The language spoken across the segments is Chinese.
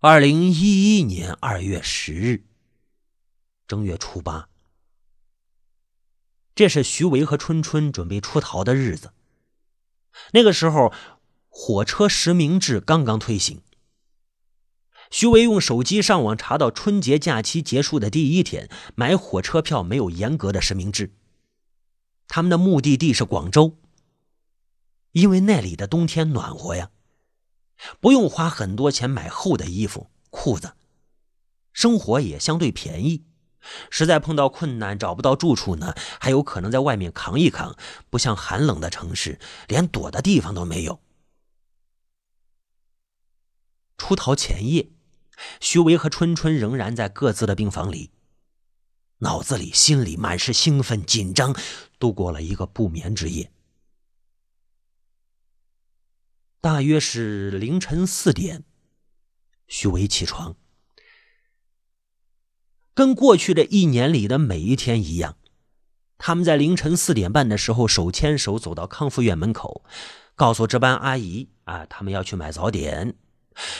二零一一年二月十日，正月初八，这是徐维和春春准备出逃的日子。那个时候，火车实名制刚刚推行。徐维用手机上网查到，春节假期结束的第一天买火车票没有严格的实名制。他们的目的地是广州，因为那里的冬天暖和呀。不用花很多钱买厚的衣服、裤子，生活也相对便宜。实在碰到困难找不到住处呢，还有可能在外面扛一扛。不像寒冷的城市，连躲的地方都没有。出逃前夜，徐维和春春仍然在各自的病房里，脑子里、心里满是兴奋、紧张，度过了一个不眠之夜。大约是凌晨四点，徐伟起床，跟过去这一年里的每一天一样，他们在凌晨四点半的时候手牵手走到康复院门口，告诉值班阿姨啊，他们要去买早点。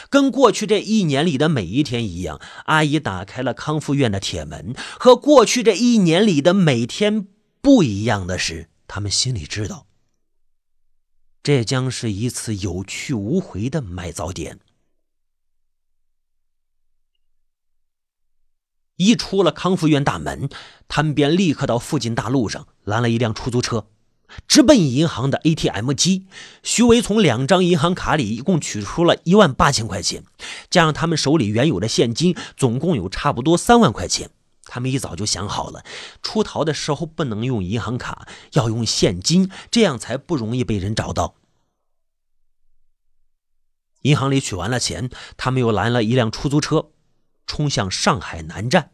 跟过去这一年里的每一天一样，阿姨打开了康复院的铁门。和过去这一年里的每天不一样的是，他们心里知道。这将是一次有去无回的买早点。一出了康复院大门，他们便立刻到附近大路上拦了一辆出租车，直奔银行的 ATM 机。徐伟从两张银行卡里一共取出了一万八千块钱，加上他们手里原有的现金，总共有差不多三万块钱。他们一早就想好了，出逃的时候不能用银行卡，要用现金，这样才不容易被人找到。银行里取完了钱，他们又拦了一辆出租车，冲向上海南站。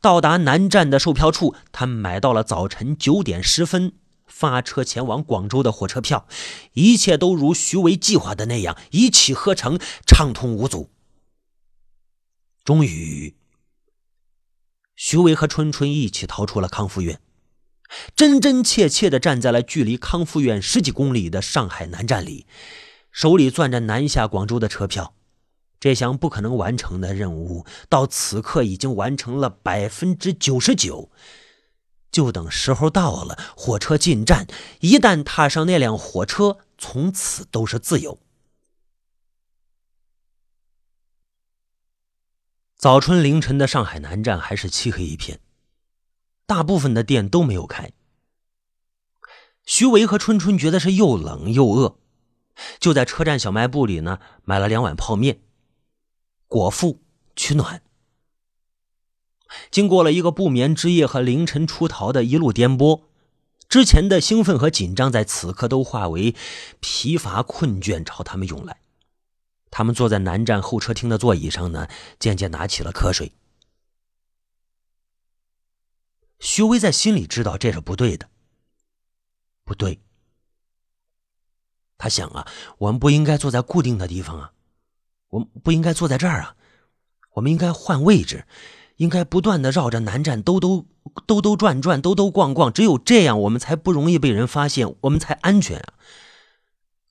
到达南站的售票处，他们买到了早晨九点十分发车前往广州的火车票。一切都如徐维计划的那样，一气呵成，畅通无阻。终于。徐伟和春春一起逃出了康复院，真真切切的站在了距离康复院十几公里的上海南站里，手里攥着南下广州的车票。这项不可能完成的任务，到此刻已经完成了百分之九十九。就等时候到了，火车进站，一旦踏上那辆火车，从此都是自由。早春凌晨的上海南站还是漆黑一片，大部分的店都没有开。徐维和春春觉得是又冷又饿，就在车站小卖部里呢买了两碗泡面，果腹取暖。经过了一个不眠之夜和凌晨出逃的一路颠簸，之前的兴奋和紧张在此刻都化为疲乏困倦朝他们涌来。他们坐在南站候车厅的座椅上呢，渐渐拿起了瞌睡。徐威在心里知道这是不对的，不对。他想啊，我们不应该坐在固定的地方啊，我们不应该坐在这儿啊，我们应该换位置，应该不断的绕着南站兜兜兜兜转转、兜兜逛逛，只有这样，我们才不容易被人发现，我们才安全啊。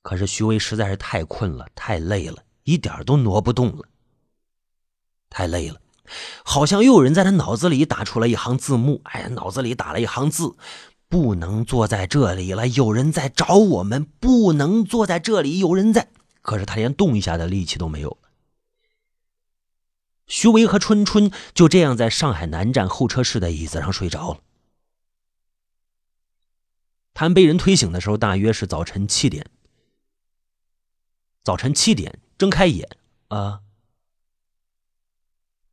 可是徐威实在是太困了，太累了。一点都挪不动了，太累了，好像又有人在他脑子里打出了一行字幕。哎呀，脑子里打了一行字：不能坐在这里了，有人在找我们，不能坐在这里，有人在。可是他连动一下的力气都没有了。徐维和春春就这样在上海南站候车室的椅子上睡着了。他们被人推醒的时候，大约是早晨七点。早晨七点。睁开眼，啊！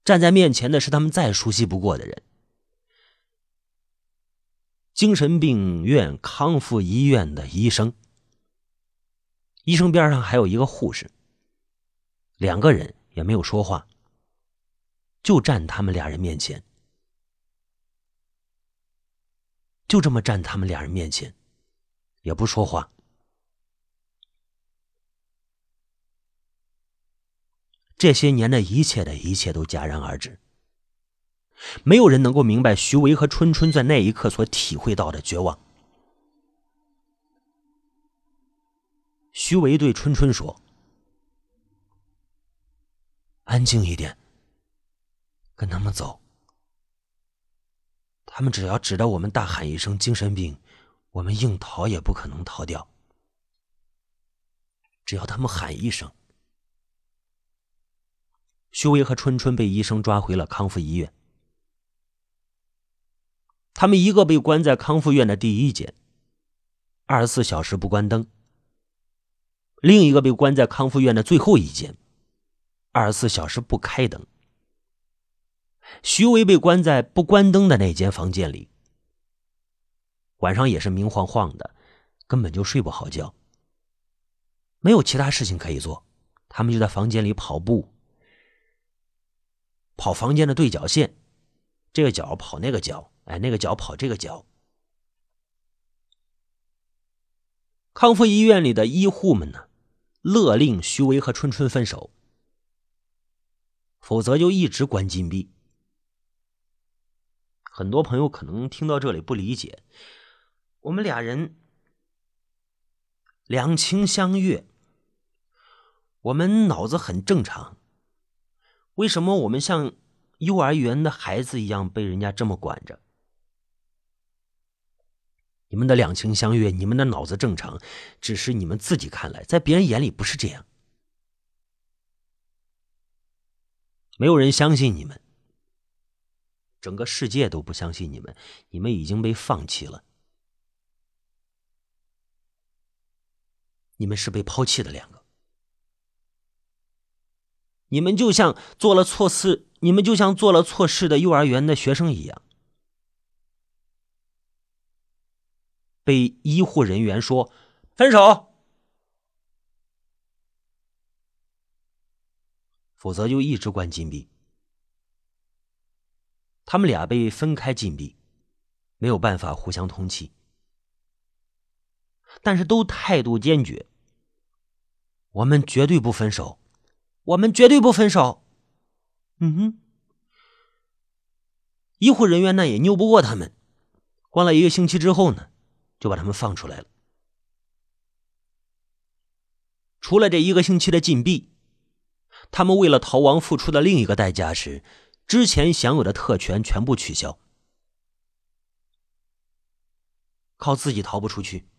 站在面前的是他们再熟悉不过的人——精神病院康复医院的医生。医生边上还有一个护士，两个人也没有说话，就站他们俩人面前，就这么站他们俩人面前，也不说话。这些年的一切的一切都戛然而止，没有人能够明白徐维和春春在那一刻所体会到的绝望。徐维对春春说：“安静一点，跟他们走。他们只要指着我们大喊一声“精神病”，我们硬逃也不可能逃掉。只要他们喊一声。徐威和春春被医生抓回了康复医院。他们一个被关在康复院的第一间，二十四小时不关灯；另一个被关在康复院的最后一间，二十四小时不开灯。徐威被关在不关灯的那间房间里，晚上也是明晃晃的，根本就睡不好觉。没有其他事情可以做，他们就在房间里跑步。跑房间的对角线，这个角跑那个角，哎，那个角跑这个角。康复医院里的医护们呢，勒令徐威和春春分手，否则就一直关禁闭。很多朋友可能听到这里不理解，我们俩人两情相悦，我们脑子很正常。为什么我们像幼儿园的孩子一样被人家这么管着？你们的两情相悦，你们的脑子正常，只是你们自己看来，在别人眼里不是这样。没有人相信你们，整个世界都不相信你们，你们已经被放弃了，你们是被抛弃的两个。你们就像做了错事，你们就像做了错事的幼儿园的学生一样，被医护人员说分手，否则就一直关禁闭。他们俩被分开禁闭，没有办法互相通气，但是都态度坚决，我们绝对不分手。我们绝对不分手。嗯哼，医护人员呢也拗不过他们，关了一个星期之后呢，就把他们放出来了。除了这一个星期的禁闭，他们为了逃亡付出的另一个代价是，之前享有的特权全部取消，靠自己逃不出去。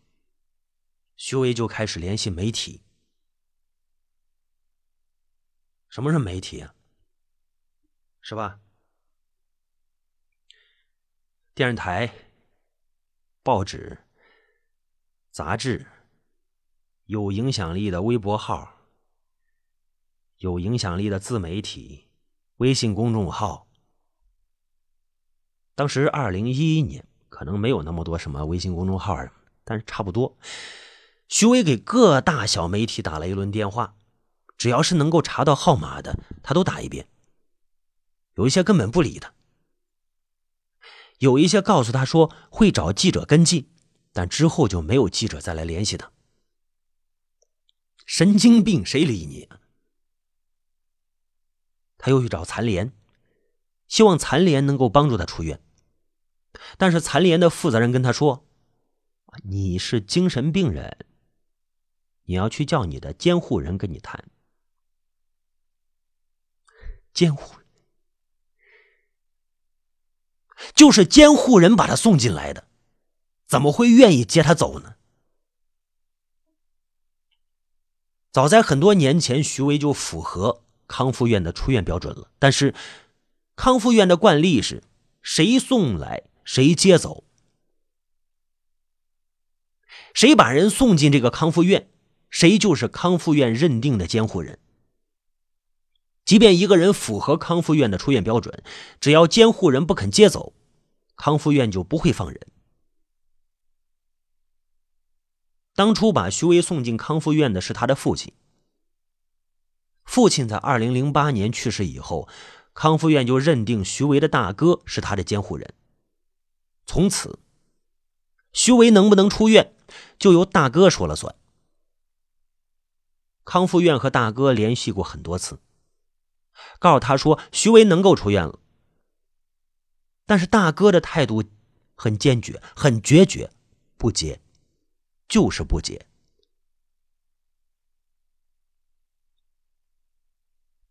徐威就开始联系媒体。什么是媒体啊？是吧？电视台、报纸、杂志、有影响力的微博号、有影响力的自媒体、微信公众号。当时二零一一年可能没有那么多什么微信公众号，但是差不多。徐威给各大小媒体打了一轮电话。只要是能够查到号码的，他都打一遍。有一些根本不理他，有一些告诉他说会找记者跟进，但之后就没有记者再来联系他。神经病，谁理你？他又去找残联，希望残联能够帮助他出院，但是残联的负责人跟他说：“你是精神病人，你要去叫你的监护人跟你谈。”监护人就是监护人把他送进来的，怎么会愿意接他走呢？早在很多年前，徐威就符合康复院的出院标准了。但是，康复院的惯例是，谁送来谁接走，谁把人送进这个康复院，谁就是康复院认定的监护人。即便一个人符合康复院的出院标准，只要监护人不肯接走，康复院就不会放人。当初把徐威送进康复院的是他的父亲。父亲在二零零八年去世以后，康复院就认定徐威的大哥是他的监护人。从此，徐威能不能出院，就由大哥说了算。康复院和大哥联系过很多次。告诉他说，徐威能够出院了，但是大哥的态度很坚决，很决绝，不接，就是不接。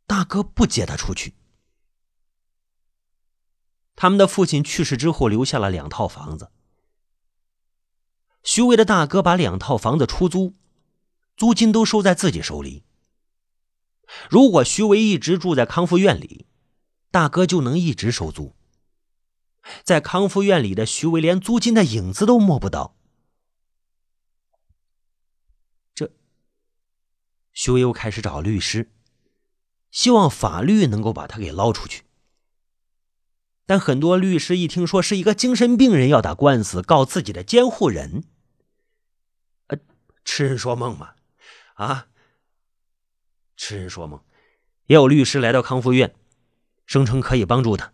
大哥不接他出去。他们的父亲去世之后，留下了两套房子。徐伟的大哥把两套房子出租，租金都收在自己手里。如果徐伟一直住在康复院里，大哥就能一直收租。在康复院里的徐伟连租金的影子都摸不到。这，徐伟又开始找律师，希望法律能够把他给捞出去。但很多律师一听说是一个精神病人要打官司告自己的监护人，呃，痴人说梦嘛，啊，痴人说梦。也有律师来到康复院，声称可以帮助他，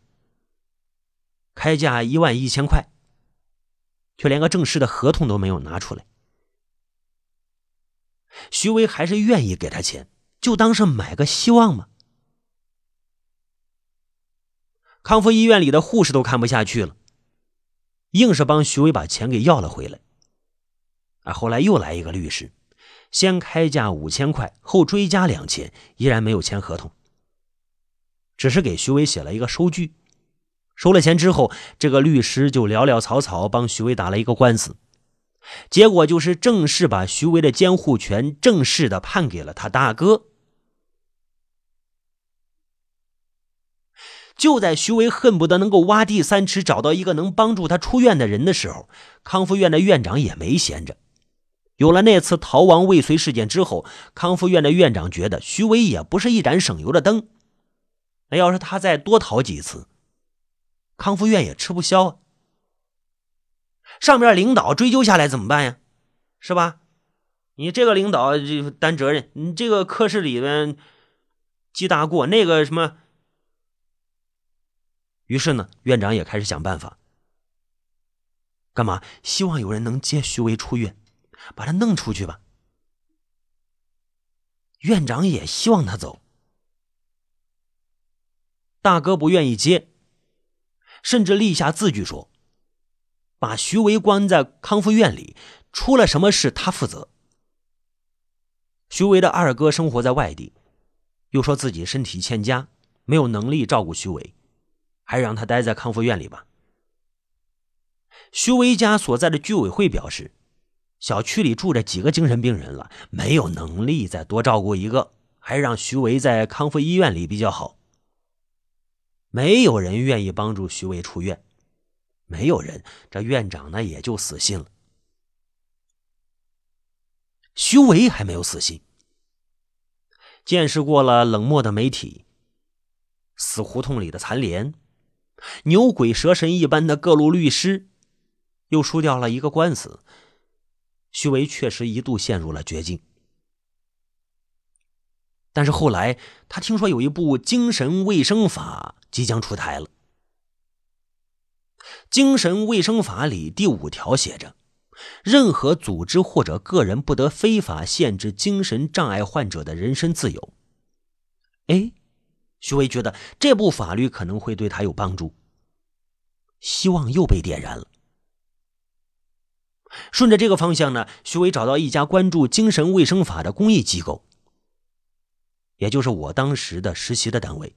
开价一万一千块，却连个正式的合同都没有拿出来。徐威还是愿意给他钱，就当是买个希望嘛。康复医院里的护士都看不下去了，硬是帮徐伟把钱给要了回来。啊，后来又来一个律师，先开价五千块，后追加两千，依然没有签合同，只是给徐伟写了一个收据。收了钱之后，这个律师就潦潦草草帮徐伟打了一个官司，结果就是正式把徐伟的监护权正式的判给了他大哥。就在徐伟恨不得能够挖地三尺找到一个能帮助他出院的人的时候，康复院的院长也没闲着。有了那次逃亡未遂事件之后，康复院的院长觉得徐伟也不是一盏省油的灯。那要是他再多逃几次，康复院也吃不消啊。上面领导追究下来怎么办呀？是吧？你这个领导就担责任，你这个科室里面记大过，那个什么。于是呢，院长也开始想办法。干嘛？希望有人能接徐威出院，把他弄出去吧。院长也希望他走，大哥不愿意接，甚至立下字据说，把徐维关在康复院里，出了什么事他负责。徐维的二哥生活在外地，又说自己身体欠佳，没有能力照顾徐维。还让他待在康复院里吧。徐维家所在的居委会表示，小区里住着几个精神病人了，没有能力再多照顾一个，还让徐维在康复医院里比较好。没有人愿意帮助徐维出院，没有人，这院长呢也就死心了。徐维还没有死心，见识过了冷漠的媒体，死胡同里的残联。牛鬼蛇神一般的各路律师，又输掉了一个官司。徐维确实一度陷入了绝境。但是后来，他听说有一部精神卫生法即将出台了。精神卫生法里第五条写着：任何组织或者个人不得非法限制精神障碍患者的人身自由。哎。徐威觉得这部法律可能会对他有帮助，希望又被点燃了。顺着这个方向呢，徐威找到一家关注精神卫生法的公益机构，也就是我当时的实习的单位，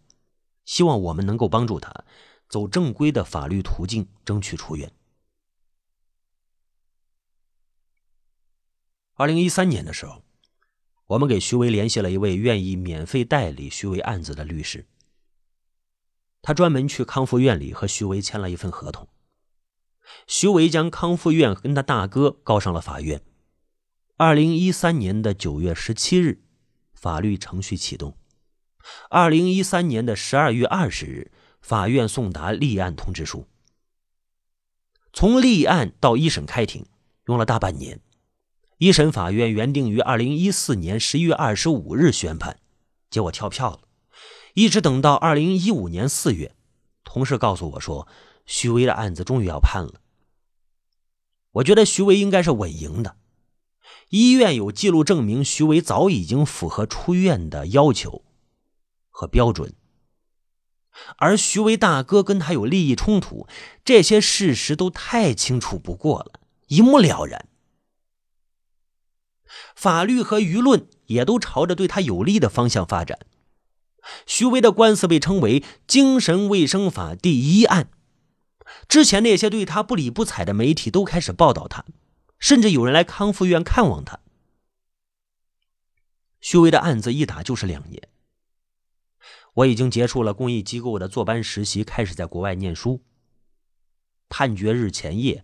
希望我们能够帮助他走正规的法律途径，争取出院。二零一三年的时候。我们给徐维联系了一位愿意免费代理徐伟案子的律师，他专门去康复院里和徐维签了一份合同。徐维将康复院跟他大哥告上了法院。二零一三年的九月十七日，法律程序启动。二零一三年的十二月二十日，法院送达立案通知书。从立案到一审开庭，用了大半年。一审法院原定于二零一四年十一月二十五日宣判，结果跳票了，一直等到二零一五年四月，同事告诉我说，徐威的案子终于要判了。我觉得徐威应该是稳赢的，医院有记录证明徐威早已经符合出院的要求和标准，而徐威大哥跟他有利益冲突，这些事实都太清楚不过了，一目了然。法律和舆论也都朝着对他有利的方向发展，徐维的官司被称为“精神卫生法第一案”。之前那些对他不理不睬的媒体都开始报道他，甚至有人来康复院看望他。徐维的案子一打就是两年。我已经结束了公益机构的坐班实习，开始在国外念书。判决日前夜，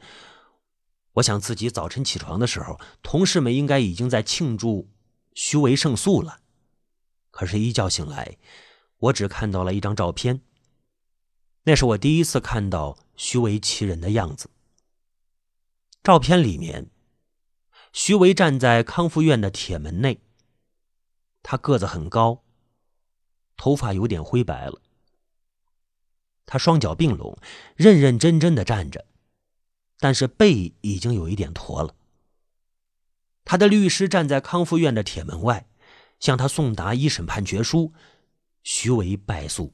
我想自己早晨起床的时候，同事们应该已经在庆祝徐维胜诉了。可是，一觉醒来，我只看到了一张照片。那是我第一次看到徐维其人的样子。照片里面，徐维站在康复院的铁门内。他个子很高。头发有点灰白了，他双脚并拢，认认真真的站着，但是背已经有一点驼了。他的律师站在康复院的铁门外，向他送达一审判决书，徐维败诉。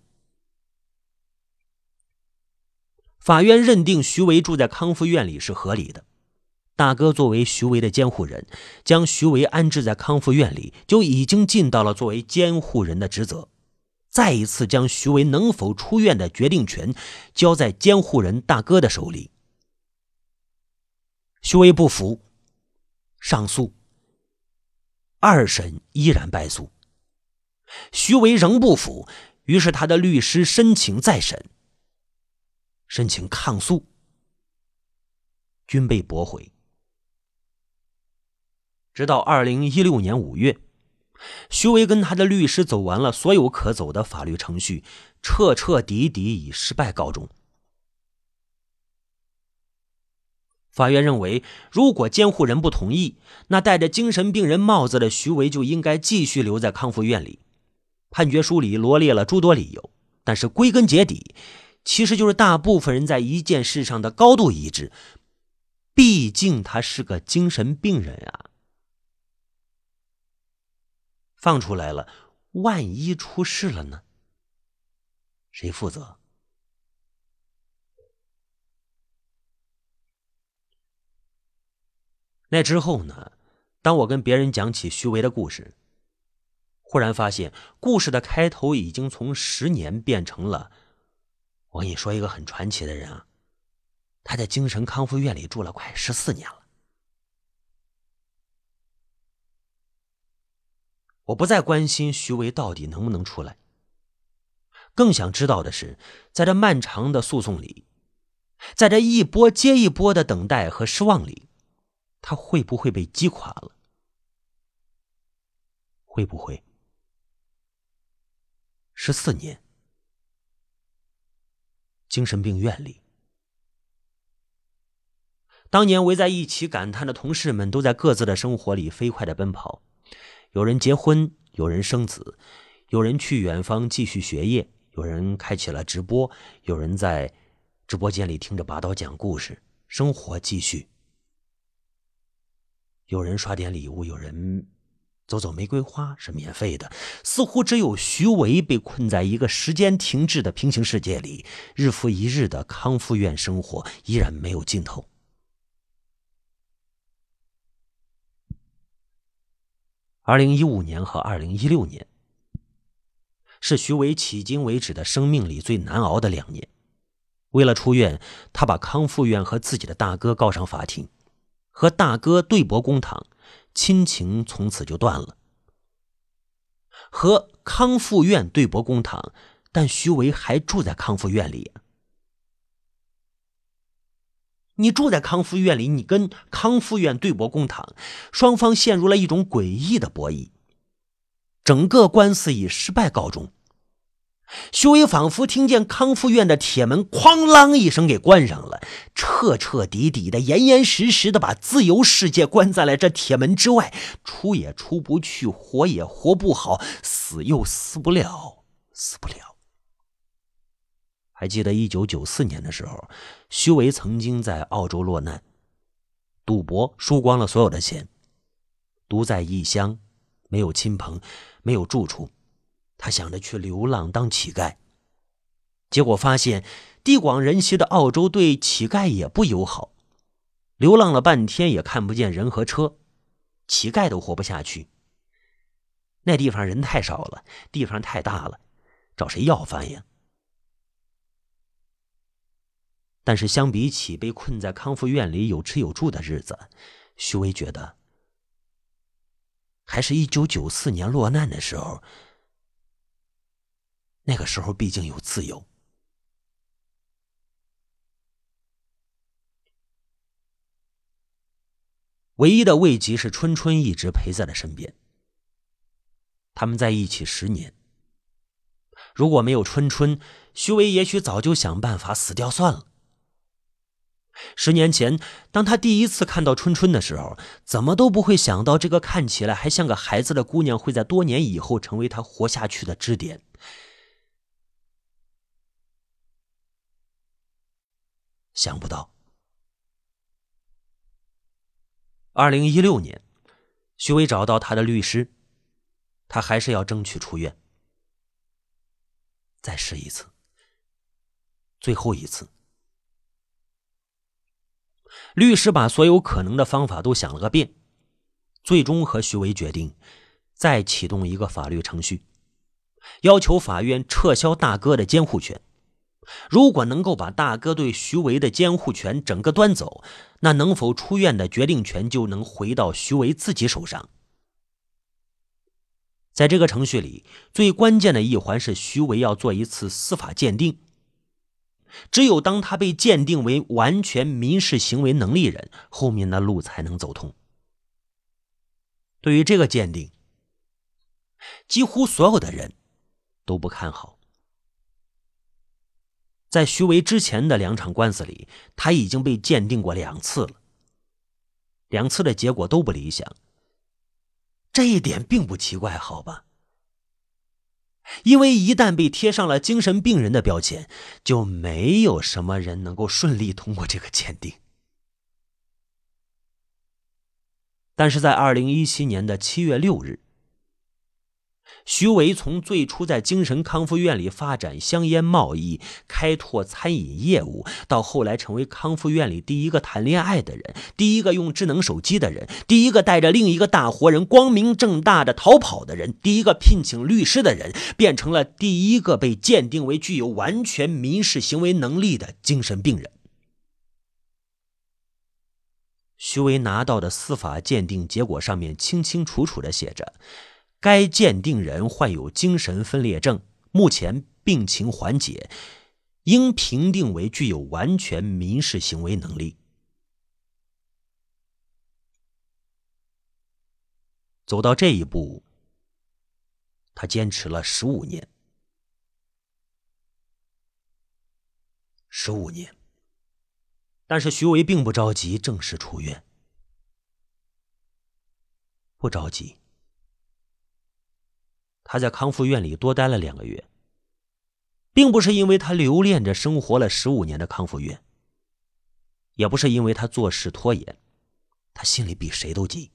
法院认定徐维住在康复院里是合理的。大哥作为徐维的监护人，将徐维安置在康复院里，就已经尽到了作为监护人的职责。再一次将徐维能否出院的决定权交在监护人大哥的手里。徐维不服，上诉。二审依然败诉。徐维仍不服，于是他的律师申请再审，申请抗诉，均被驳回。直到二零一六年五月。徐维跟他的律师走完了所有可走的法律程序，彻彻底底以失败告终。法院认为，如果监护人不同意，那戴着精神病人帽子的徐维就应该继续留在康复院里。判决书里罗列了诸多理由，但是归根结底，其实就是大部分人在一件事上的高度一致：毕竟他是个精神病人啊。放出来了，万一出事了呢？谁负责？那之后呢？当我跟别人讲起徐维的故事，忽然发现故事的开头已经从十年变成了……我跟你说一个很传奇的人啊，他在精神康复院里住了快十四年了。我不再关心徐维到底能不能出来，更想知道的是，在这漫长的诉讼里，在这一波接一波的等待和失望里，他会不会被击垮了？会不会？十四年，精神病院里，当年围在一起感叹的同事们，都在各自的生活里飞快的奔跑。有人结婚，有人生子，有人去远方继续学业，有人开启了直播，有人在直播间里听着拔刀讲故事，生活继续。有人刷点礼物，有人走走玫瑰花是免费的，似乎只有徐维被困在一个时间停滞的平行世界里，日复一日的康复院生活依然没有尽头。二零一五年和二零一六年，是徐伟迄今为止的生命里最难熬的两年。为了出院，他把康复院和自己的大哥告上法庭，和大哥对簿公堂，亲情从此就断了。和康复院对簿公堂，但徐维还住在康复院里。你住在康复院里，你跟康复院对簿公堂，双方陷入了一种诡异的博弈。整个官司以失败告终。徐伟仿佛听见康复院的铁门哐啷一声给关上了，彻彻底底的、严严实实的把自由世界关在了这铁门之外，出也出不去，活也活不好，死又死不了，死不了。还记得一九九四年的时候，徐维曾经在澳洲落难，赌博输光了所有的钱，独在异乡，没有亲朋，没有住处，他想着去流浪当乞丐，结果发现地广人稀的澳洲对乞丐也不友好，流浪了半天也看不见人和车，乞丐都活不下去。那地方人太少了，地方太大了。找谁要饭呀？但是相比起被困在康复院里有吃有住的日子，徐威觉得，还是一九九四年落难的时候。那个时候毕竟有自由。唯一的慰藉是春春一直陪在了身边。他们在一起十年，如果没有春春，徐伟也许早就想办法死掉算了。十年前，当他第一次看到春春的时候，怎么都不会想到这个看起来还像个孩子的姑娘会在多年以后成为他活下去的支点。想不到，二零一六年，徐伟找到他的律师，他还是要争取出院，再试一次，最后一次。律师把所有可能的方法都想了个遍，最终和徐伟决定再启动一个法律程序，要求法院撤销大哥的监护权。如果能够把大哥对徐维的监护权整个端走，那能否出院的决定权就能回到徐维自己手上。在这个程序里，最关键的一环是徐维要做一次司法鉴定。只有当他被鉴定为完全民事行为能力人，后面的路才能走通。对于这个鉴定，几乎所有的人都不看好。在徐维之前的两场官司里，他已经被鉴定过两次了，两次的结果都不理想。这一点并不奇怪，好吧？因为一旦被贴上了精神病人的标签，就没有什么人能够顺利通过这个鉴定。但是在二零一七年的七月六日。徐维从最初在精神康复院里发展香烟贸易、开拓餐饮业务，到后来成为康复院里第一个谈恋爱的人、第一个用智能手机的人、第一个带着另一个大活人光明正大的逃跑的人、第一个聘请律师的人，变成了第一个被鉴定为具有完全民事行为能力的精神病人。徐维拿到的司法鉴定结果上面清清楚楚的写着。该鉴定人患有精神分裂症，目前病情缓解，应评定为具有完全民事行为能力。走到这一步，他坚持了十五年，十五年。但是徐维并不着急正式出院，不着急。他在康复院里多待了两个月，并不是因为他留恋着生活了十五年的康复院，也不是因为他做事拖延，他心里比谁都急，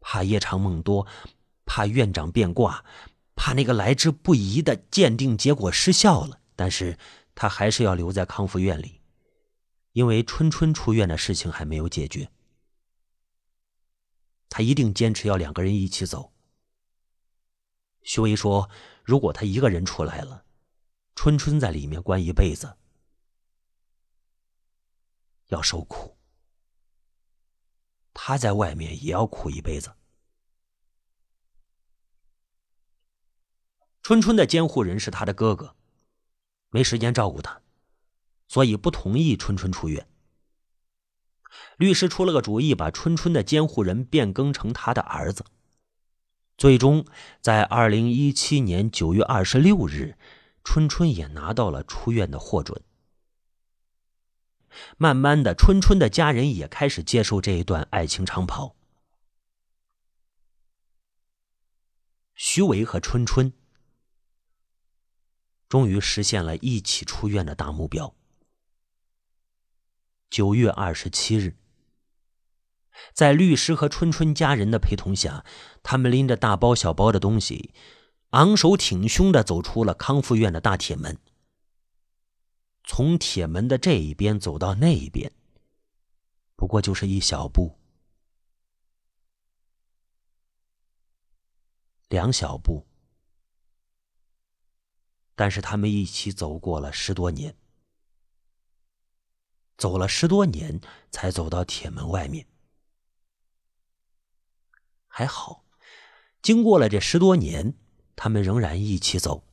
怕夜长梦多，怕院长变卦，怕那个来之不易的鉴定结果失效了。但是他还是要留在康复院里，因为春春出院的事情还没有解决，他一定坚持要两个人一起走。徐威说：“如果他一个人出来了，春春在里面关一辈子，要受苦；他在外面也要苦一辈子。”春春的监护人是他的哥哥，没时间照顾他，所以不同意春春出院。律师出了个主意，把春春的监护人变更成他的儿子。最终，在二零一七年九月二十六日，春春也拿到了出院的获准。慢慢的，春春的家人也开始接受这一段爱情长跑。徐伟和春春终于实现了一起出院的大目标。九月二十七日。在律师和春春家人的陪同下，他们拎着大包小包的东西，昂首挺胸的走出了康复院的大铁门。从铁门的这一边走到那一边，不过就是一小步，两小步，但是他们一起走过了十多年，走了十多年才走到铁门外面。还好，经过了这十多年，他们仍然一起走。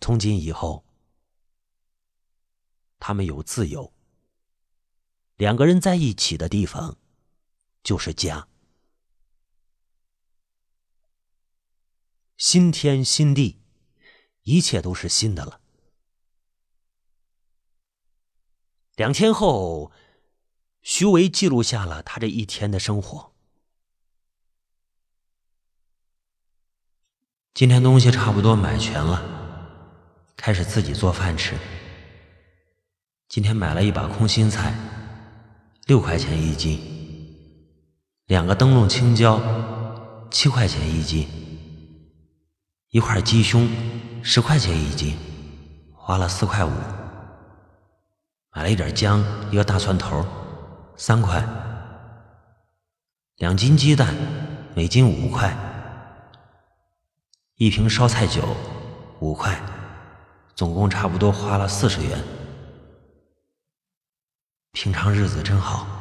从今以后，他们有自由。两个人在一起的地方，就是家。新天新地，一切都是新的了。两天后，徐维记录下了他这一天的生活。今天东西差不多买全了，开始自己做饭吃。今天买了一把空心菜，六块钱一斤；两个灯笼青椒，七块钱一斤；一块鸡胸，十块钱一斤，花了四块五。买了一点姜，一个大蒜头，三块；两斤鸡蛋，每斤五块；一瓶烧菜酒，五块，总共差不多花了四十元。平常日子真好。